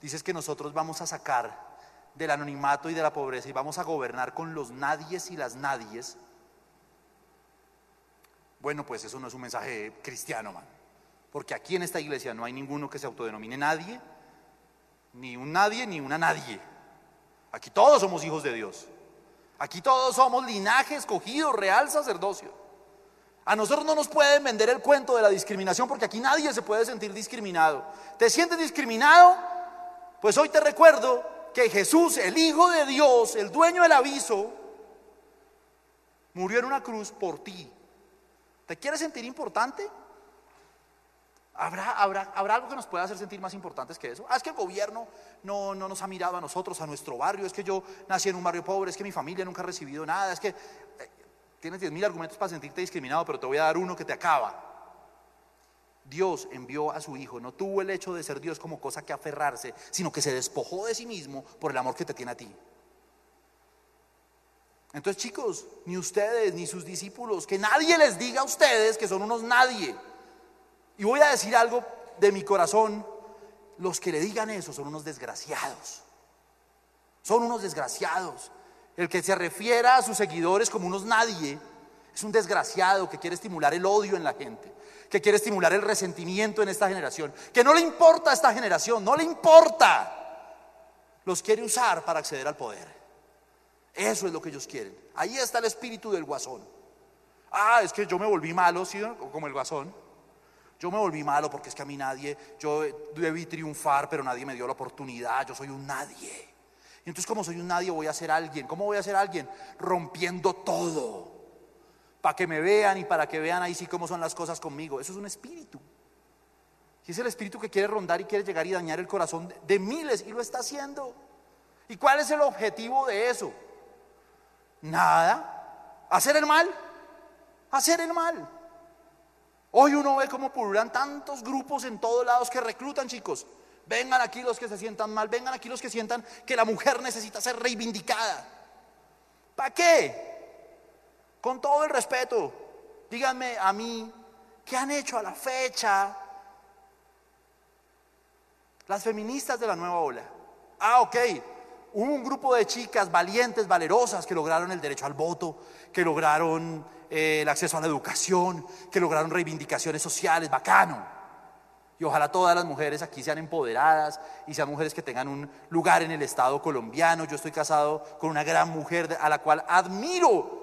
dice que nosotros vamos a sacar del anonimato y de la pobreza y vamos a gobernar con los nadies y las nadies, bueno, pues eso no es un mensaje cristiano, man. Porque aquí en esta iglesia no hay ninguno que se autodenomine nadie, ni un nadie, ni una nadie. Aquí todos somos hijos de Dios. Aquí todos somos linaje escogido, real sacerdocio. A nosotros no nos pueden vender el cuento de la discriminación porque aquí nadie se puede sentir discriminado. ¿Te sientes discriminado? Pues hoy te recuerdo que Jesús, el Hijo de Dios, el dueño del aviso, murió en una cruz por ti. ¿Te quieres sentir importante? ¿Habrá, habrá, ¿Habrá algo que nos pueda hacer sentir más importantes que eso? Ah, es que el gobierno no, no nos ha mirado a nosotros, a nuestro barrio, es que yo nací en un barrio pobre, es que mi familia nunca ha recibido nada, es que eh, tienes 10.000 argumentos para sentirte discriminado, pero te voy a dar uno que te acaba. Dios envió a su Hijo, no tuvo el hecho de ser Dios como cosa que aferrarse, sino que se despojó de sí mismo por el amor que te tiene a ti. Entonces chicos, ni ustedes, ni sus discípulos, que nadie les diga a ustedes que son unos nadie. Y voy a decir algo de mi corazón. Los que le digan eso son unos desgraciados. Son unos desgraciados. El que se refiera a sus seguidores como unos nadie es un desgraciado que quiere estimular el odio en la gente, que quiere estimular el resentimiento en esta generación, que no le importa a esta generación, no le importa. Los quiere usar para acceder al poder. Eso es lo que ellos quieren. Ahí está el espíritu del guasón. Ah, es que yo me volví malo. Como el guasón. Yo me volví malo porque es que a mí nadie, yo debí triunfar, pero nadie me dio la oportunidad, yo soy un nadie. Y entonces como soy un nadie voy a ser alguien. ¿Cómo voy a ser alguien? Rompiendo todo. Para que me vean y para que vean ahí sí cómo son las cosas conmigo. Eso es un espíritu. Y es el espíritu que quiere rondar y quiere llegar y dañar el corazón de miles y lo está haciendo. ¿Y cuál es el objetivo de eso? Nada. Hacer el mal. Hacer el mal. Hoy uno ve cómo pululan tantos grupos en todos lados que reclutan chicos. Vengan aquí los que se sientan mal, vengan aquí los que sientan que la mujer necesita ser reivindicada. ¿Para qué? Con todo el respeto, díganme a mí, ¿qué han hecho a la fecha las feministas de la nueva ola? Ah, ok, hubo un grupo de chicas valientes, valerosas, que lograron el derecho al voto, que lograron el acceso a la educación, que lograron reivindicaciones sociales, bacano. Y ojalá todas las mujeres aquí sean empoderadas y sean mujeres que tengan un lugar en el Estado colombiano. Yo estoy casado con una gran mujer a la cual admiro.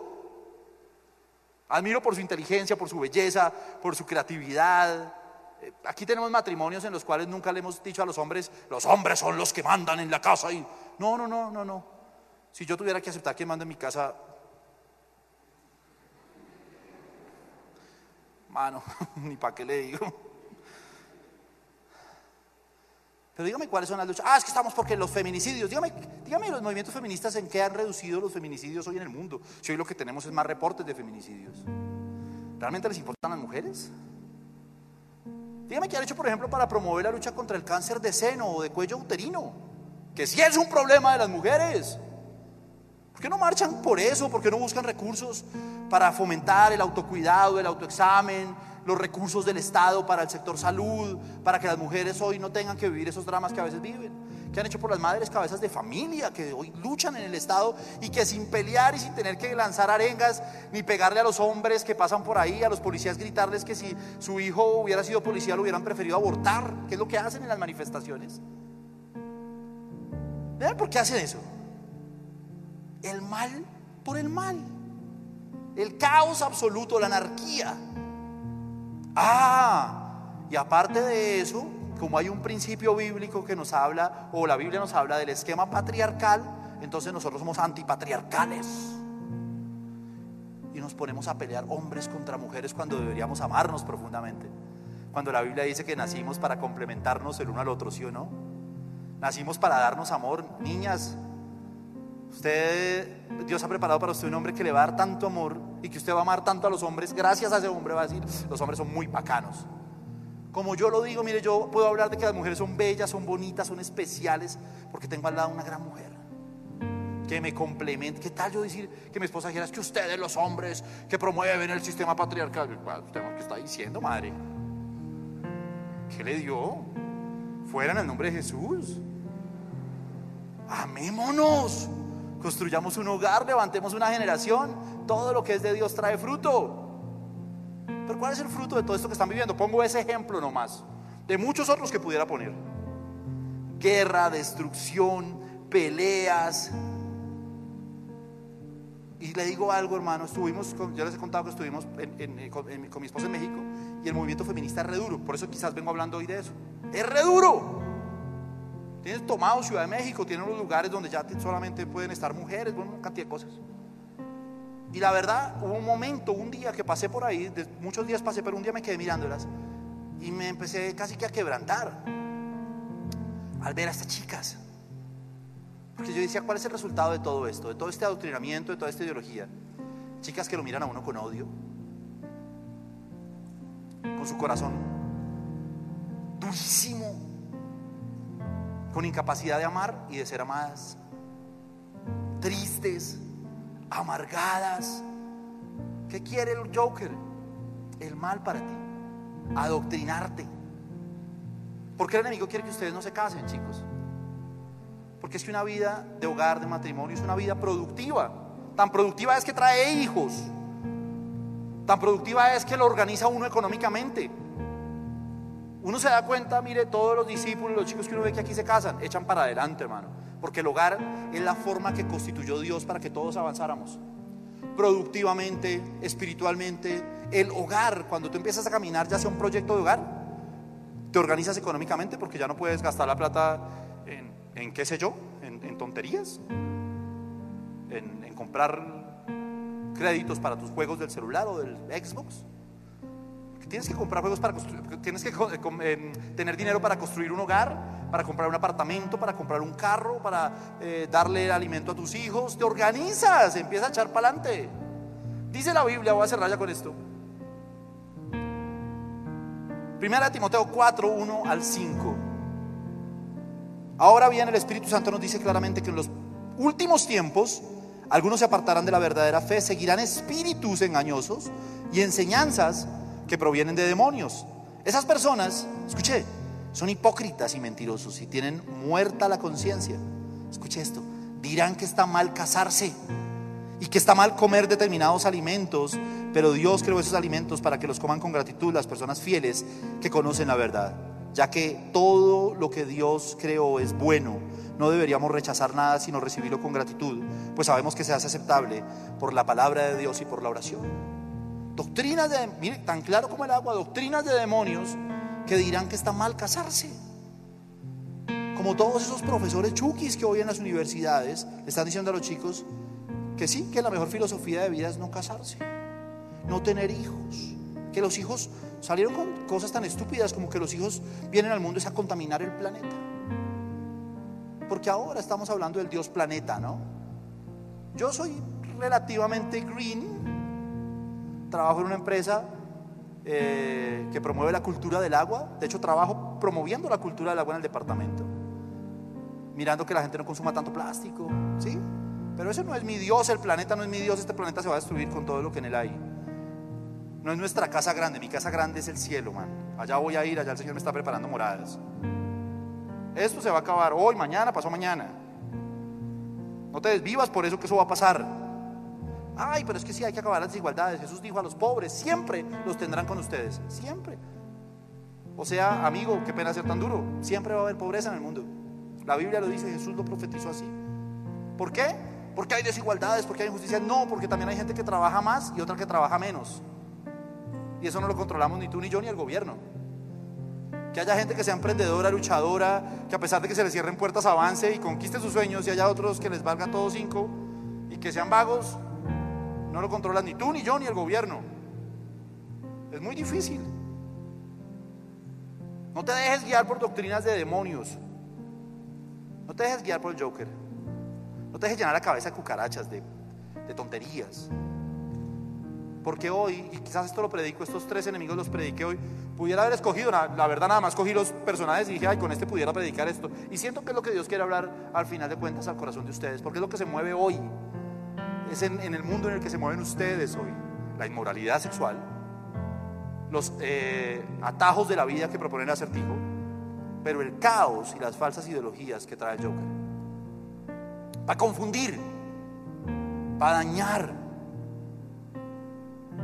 Admiro por su inteligencia, por su belleza, por su creatividad. Eh, aquí tenemos matrimonios en los cuales nunca le hemos dicho a los hombres, los hombres son los que mandan en la casa. Y... No, no, no, no, no. Si yo tuviera que aceptar que mando en mi casa, mano, ni para qué le digo. Pero dígame cuáles son las luchas. Ah, es que estamos porque los feminicidios. Dígame, dígame los movimientos feministas en qué han reducido los feminicidios hoy en el mundo. Si hoy lo que tenemos es más reportes de feminicidios. ¿Realmente les importan las mujeres? Dígame qué han hecho, por ejemplo, para promover la lucha contra el cáncer de seno o de cuello uterino. Que sí es un problema de las mujeres. ¿Por qué no marchan por eso? ¿Por qué no buscan recursos para fomentar el autocuidado, el autoexamen, los recursos del Estado para el sector salud, para que las mujeres hoy no tengan que vivir esos dramas que a veces viven. ¿Qué han hecho por las madres cabezas de familia que hoy luchan en el Estado y que sin pelear y sin tener que lanzar arengas ni pegarle a los hombres que pasan por ahí, a los policías gritarles que si su hijo hubiera sido policía lo hubieran preferido abortar? ¿Qué es lo que hacen en las manifestaciones? ¿Vean por qué hacen eso? El mal por el mal. El caos absoluto, la anarquía. Ah, y aparte de eso, como hay un principio bíblico que nos habla, o la Biblia nos habla del esquema patriarcal, entonces nosotros somos antipatriarcales. Y nos ponemos a pelear hombres contra mujeres cuando deberíamos amarnos profundamente. Cuando la Biblia dice que nacimos para complementarnos el uno al otro, ¿sí o no? Nacimos para darnos amor. Niñas, usted, Dios ha preparado para usted un hombre que le va a dar tanto amor y que usted va a amar tanto a los hombres. Gracias a ese hombre va a decir, los hombres son muy bacanos. Como yo lo digo, mire, yo puedo hablar de que las mujeres son bellas, son bonitas, son especiales, porque tengo al lado una gran mujer que me complemente. ¿Qué tal yo decir que mi esposa dijera es que ustedes, los hombres que promueven el sistema patriarcal, qué está diciendo, madre? ¿Qué le dio? Fuera en el nombre de Jesús. Amémonos. Construyamos un hogar, levantemos una generación. Todo lo que es de Dios trae fruto. Pero ¿cuál es el fruto de todo esto que están viviendo? Pongo ese ejemplo nomás. De muchos otros que pudiera poner. Guerra, destrucción, peleas. Y le digo algo, hermano, estuvimos, yo les he contado que estuvimos con, con mi esposa en México y el movimiento feminista es re duro. Por eso quizás vengo hablando hoy de eso. Es re duro. Tienen tomado Ciudad de México, tienen los lugares donde ya solamente pueden estar mujeres, bueno, una cantidad de cosas. Y la verdad, hubo un momento, un día que pasé por ahí, muchos días pasé, pero un día me quedé mirándolas y me empecé casi que a quebrantar al ver a estas chicas. Porque yo decía, ¿cuál es el resultado de todo esto? De todo este adoctrinamiento, de toda esta ideología. Chicas que lo miran a uno con odio, con su corazón durísimo, con incapacidad de amar y de ser amadas, tristes, amargadas. ¿Qué quiere el Joker? El mal para ti, adoctrinarte. ¿Por qué el enemigo quiere que ustedes no se casen, chicos? Porque es que una vida de hogar, de matrimonio, es una vida productiva. Tan productiva es que trae hijos. Tan productiva es que lo organiza uno económicamente. Uno se da cuenta, mire, todos los discípulos, los chicos que uno ve que aquí se casan, echan para adelante, hermano. Porque el hogar es la forma que constituyó Dios para que todos avanzáramos. Productivamente, espiritualmente. El hogar, cuando tú empiezas a caminar, ya sea un proyecto de hogar, te organizas económicamente porque ya no puedes gastar la plata en, qué sé yo, en, tonterías, en, en comprar créditos para tus juegos del celular o del Xbox. Tienes que comprar juegos para construir, tienes que tener dinero para construir un hogar, para comprar un apartamento, para comprar un carro, para eh, darle alimento a tus hijos. Te organizas, empieza a echar para adelante. Dice la Biblia, voy a cerrar ya con esto. Primera Timoteo 4, 1 al 5. Ahora bien, el Espíritu Santo nos dice claramente que en los últimos tiempos algunos se apartarán de la verdadera fe, seguirán espíritus engañosos y enseñanzas que provienen de demonios. Esas personas, escuche, son hipócritas y mentirosos y tienen muerta la conciencia. Escuche esto, dirán que está mal casarse y que está mal comer determinados alimentos, pero Dios creó esos alimentos para que los coman con gratitud las personas fieles que conocen la verdad, ya que todo lo que Dios creó es bueno. No deberíamos rechazar nada sino recibirlo con gratitud, pues sabemos que se hace aceptable por la palabra de Dios y por la oración. Doctrinas de, mire, tan claro como el agua, doctrinas de demonios que dirán que está mal casarse. Como todos esos profesores chukis que hoy en las universidades están diciendo a los chicos que sí, que la mejor filosofía de vida es no casarse, no tener hijos, que los hijos salieron con cosas tan estúpidas como que los hijos vienen al mundo es a contaminar el planeta. Porque ahora estamos hablando del Dios planeta, ¿no? Yo soy relativamente green, trabajo en una empresa eh, que promueve la cultura del agua, de hecho trabajo promoviendo la cultura del agua en el departamento, mirando que la gente no consuma tanto plástico, ¿sí? Pero eso no es mi Dios, el planeta no es mi Dios, este planeta se va a destruir con todo lo que en él hay. No es nuestra casa grande, mi casa grande es el cielo, man. Allá voy a ir, allá el Señor me está preparando moradas. Esto se va a acabar hoy, mañana, pasó mañana. No te desvivas por eso que eso va a pasar. Ay, pero es que sí hay que acabar las desigualdades. Jesús dijo a los pobres, siempre los tendrán con ustedes, siempre. O sea, amigo, qué pena ser tan duro. Siempre va a haber pobreza en el mundo. La Biblia lo dice, Jesús lo profetizó así. ¿Por qué? Porque hay desigualdades, porque hay injusticia. No, porque también hay gente que trabaja más y otra que trabaja menos. Y eso no lo controlamos ni tú, ni yo, ni el gobierno. Que haya gente que sea emprendedora, luchadora, que a pesar de que se le cierren puertas avance y conquiste sus sueños y haya otros que les valga todo cinco y que sean vagos, no lo controlas ni tú, ni yo, ni el gobierno. Es muy difícil. No te dejes guiar por doctrinas de demonios. No te dejes guiar por el Joker. No te dejes llenar la cabeza de cucarachas, de, tonterías. Porque hoy, y quizás esto lo predico, estos tres enemigos los prediqué hoy, pudiera haber escogido, la, verdad nada más cogí los personajes y dije, ay, con este pudiera predicar esto. Y siento que es lo que Dios quiere hablar al final de cuentas al corazón de ustedes, porque es lo que se mueve hoy. Es en, el mundo en el que se mueven ustedes hoy. La inmoralidad sexual, los eh, atajos de la vida que propone el acertijo, pero el caos y las falsas ideologías que trae el Joker para confundir, para dañar.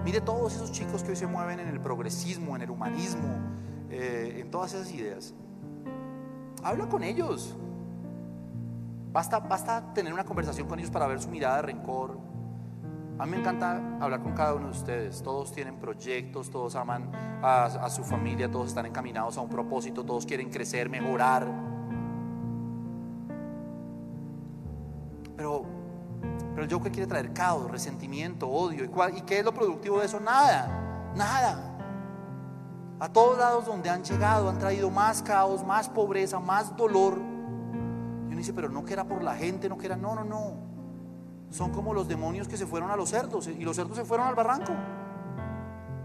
Mire todos esos chicos que hoy se mueven en el progresismo, en el humanismo, eh, en todas esas ideas. Habla con ellos. Basta, basta tener una conversación con ellos para ver su mirada de rencor. A mí me encanta hablar con cada uno de ustedes. Todos tienen proyectos, todos aman a su familia, todos están encaminados a un propósito, todos quieren crecer, mejorar. Pero, pero el Joker quiere traer caos, resentimiento, odio. ¿Y, ¿Y qué es lo productivo de eso? Nada, nada. A todos lados donde han llegado han traído más caos, más pobreza, más dolor. Dice, pero no que era por la gente, no que era, no, no, no. Son como los demonios que se fueron a los cerdos y los cerdos se fueron al barranco.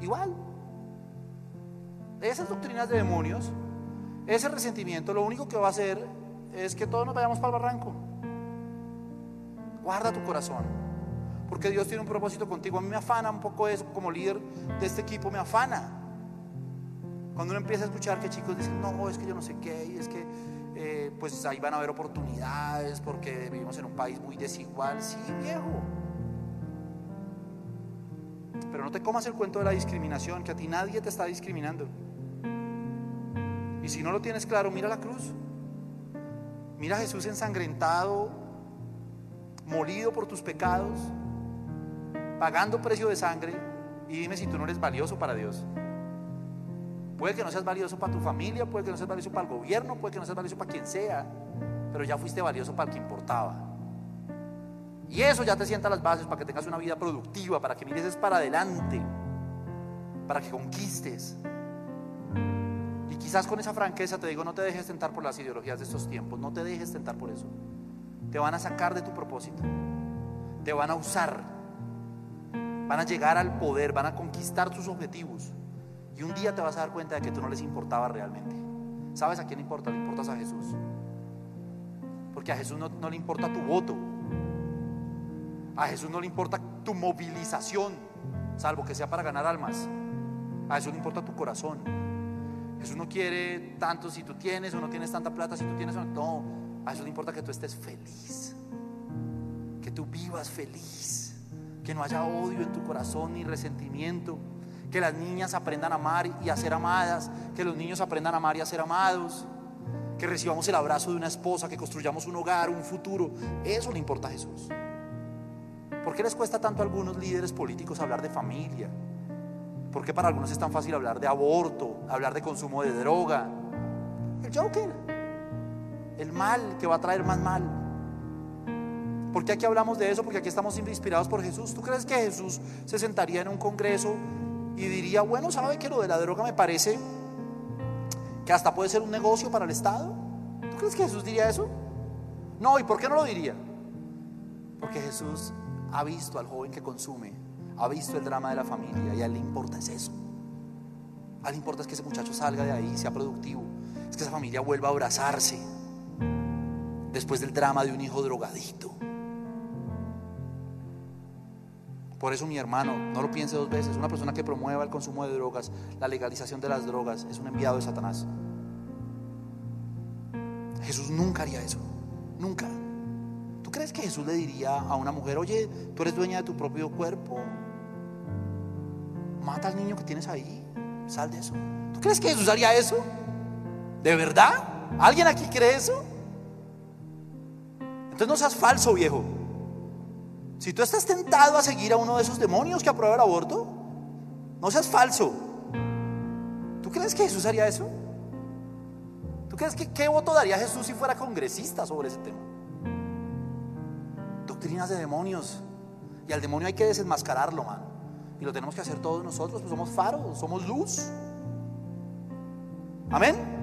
Igual. Esas doctrinas de demonios, ese resentimiento, lo único que va a hacer es que todos nos vayamos para el barranco. Guarda tu corazón. Porque Dios tiene un propósito contigo. A mí me afana un poco eso como líder de este equipo, me afana. Cuando uno empieza a escuchar que chicos dicen, no, es que yo no sé qué, y es que eh, pues ahí van a haber oportunidades porque vivimos en un país muy desigual. Sí, viejo. Pero no te comas el cuento de la discriminación, que a ti nadie te está discriminando. Y si no lo tienes claro, mira la cruz. Mira a Jesús ensangrentado molido por tus pecados, pagando precio de sangre, y dime si tú no eres valioso para Dios. Puede que no seas valioso para tu familia, puede que no seas valioso para el gobierno, puede que no seas valioso para quien sea, pero ya fuiste valioso para el que importaba. Y eso ya te sienta las bases para que tengas una vida productiva, para que mires para adelante, para que conquistes. Y quizás con esa franqueza te digo, no te dejes tentar por las ideologías de estos tiempos, no te dejes tentar por eso. Te van a sacar de tu propósito. Te van a usar. Van a llegar al poder, van a conquistar tus objetivos. Y un día te vas a dar cuenta de que tú no les importaba realmente. ¿Sabes a quién importa? Le importas a Jesús. Porque a Jesús no, no le importa tu voto. A Jesús no le importa tu movilización, salvo que sea para ganar almas. A Jesús le importa tu corazón. Jesús no quiere tanto si tú tienes o no tienes tanta plata, si tú tienes o no. A eso le importa que tú estés feliz, que tú vivas feliz, que no haya odio en tu corazón ni resentimiento, que las niñas aprendan a amar y a ser amadas, que los niños aprendan a amar y a ser amados, que recibamos el abrazo de una esposa, que construyamos un hogar, un futuro. Eso le importa a Jesús. ¿Por qué les cuesta tanto a algunos líderes políticos hablar de familia? ¿Por qué para algunos es tan fácil hablar de aborto, hablar de consumo de droga? El Joker. el mal que va a traer más mal. ¿Por qué aquí hablamos de eso? Porque aquí estamos inspirados por Jesús. ¿Tú crees que Jesús se sentaría en un congreso y diría, bueno, ¿sabe que lo de la droga me parece que hasta puede ser un negocio para el Estado? ¿Tú crees que Jesús diría eso? No, ¿y por qué no lo diría? Porque Jesús ha visto al joven que consume, ha visto el drama de la familia y a él le importa es eso. A él le importa es que ese muchacho salga de ahí, sea productivo, es que esa familia vuelva a abrazarse después del drama de un hijo drogadito. Por eso mi hermano, no lo piense dos veces, una persona que promueva el consumo de drogas, la legalización de las drogas, es un enviado de Satanás. Jesús nunca haría eso, nunca. ¿Tú crees que Jesús le diría a una mujer, oye, tú eres dueña de tu propio cuerpo? Mata al niño que tienes ahí, sal de eso. ¿Tú crees que Jesús haría eso? ¿De verdad? ¿Alguien aquí cree eso? Entonces no seas falso, viejo. Si tú estás tentado a seguir a uno de esos demonios que aprueba el aborto, no seas falso. ¿Tú crees que Jesús haría eso? ¿Tú crees que qué voto daría Jesús si fuera congresista sobre ese tema? doctrinas de demonios. Y al demonio hay que desenmascararlo, man. Y lo tenemos que hacer todos nosotros, pues somos faros, somos luz. Amén.